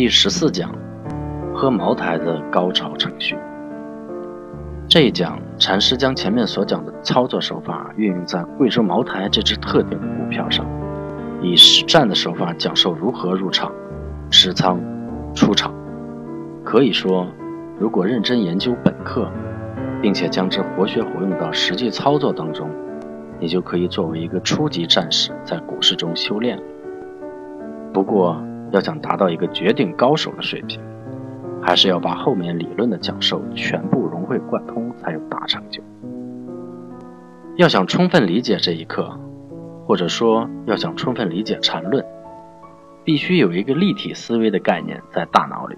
第十四讲，喝茅台的高潮程序。这一讲，禅师将前面所讲的操作手法运用在贵州茅台这只特定的股票上，以实战的手法讲授如何入场、持仓、出场。可以说，如果认真研究本课，并且将之活学活用到实际操作当中，你就可以作为一个初级战士在股市中修炼了。不过，要想达到一个绝顶高手的水平，还是要把后面理论的讲授全部融会贯通，才有大成就。要想充分理解这一课，或者说要想充分理解禅论，必须有一个立体思维的概念在大脑里。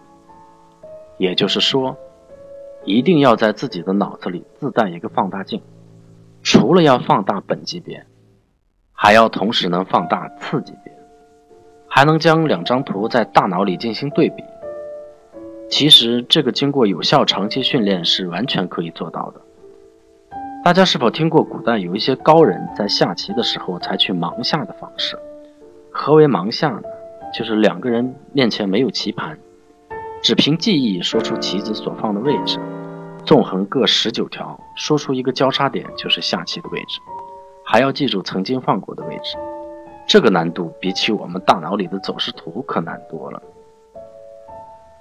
也就是说，一定要在自己的脑子里自带一个放大镜，除了要放大本级别，还要同时能放大次级别，还能将两张图在大脑里进行对比。其实这个经过有效长期训练是完全可以做到的。大家是否听过古代有一些高人在下棋的时候采取盲下的方式？何为盲下呢？就是两个人面前没有棋盘，只凭记忆说出棋子所放的位置，纵横各十九条，说出一个交叉点就是下棋的位置，还要记住曾经放过的位置。这个难度比起我们大脑里的走势图可难多了。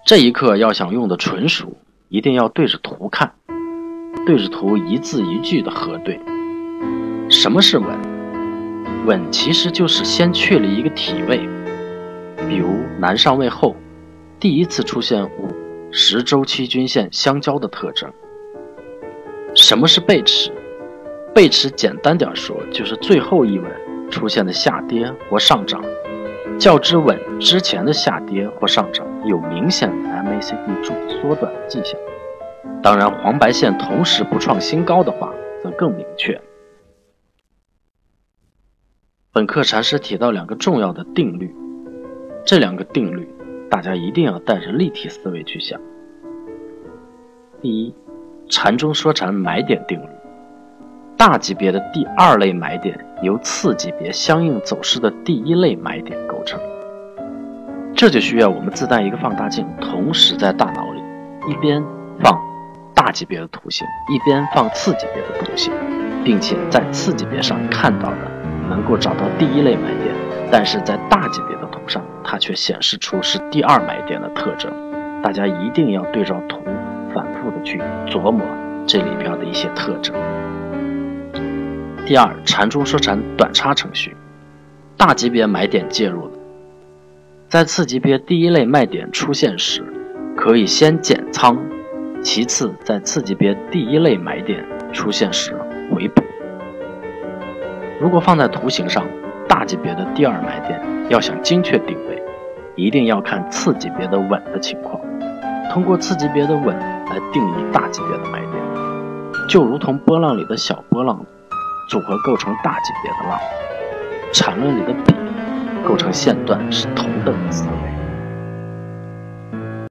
这一课要想用的纯熟，一定要对着图看，对着图一字一句的核对。什么是稳？稳其实就是先确立一个体位，比如男上位后，第一次出现五十周期均线相交的特征。什么是背驰？背驰简单点说，就是最后一稳出现的下跌或上涨。较之稳之前的下跌或上涨有明显的 MACD 柱缩短的迹象，当然黄白线同时不创新高的话，则更明确。本课禅师提到两个重要的定律，这两个定律大家一定要带着立体思维去想。第一，禅中说禅买点定律。大级别的第二类买点由次级别相应走势的第一类买点构成，这就需要我们自带一个放大镜，同时在大脑里一边放大级别的图形，一边放次级别的图形，并且在次级别上看到的能够找到第一类买点，但是在大级别的图上它却显示出是第二买点的特征。大家一定要对照图，反复的去琢磨这里边的一些特征。第二，禅中说缠短差程序，大级别买点介入的，在次级别第一类卖点出现时，可以先减仓，其次在次级别第一类买点出现时回补。如果放在图形上，大级别的第二买点要想精确定位，一定要看次级别的稳的情况，通过次级别的稳来定义大级别的买点，就如同波浪里的小波浪。组合构成大级别的浪，缠论里的比构成线段是同等的思维。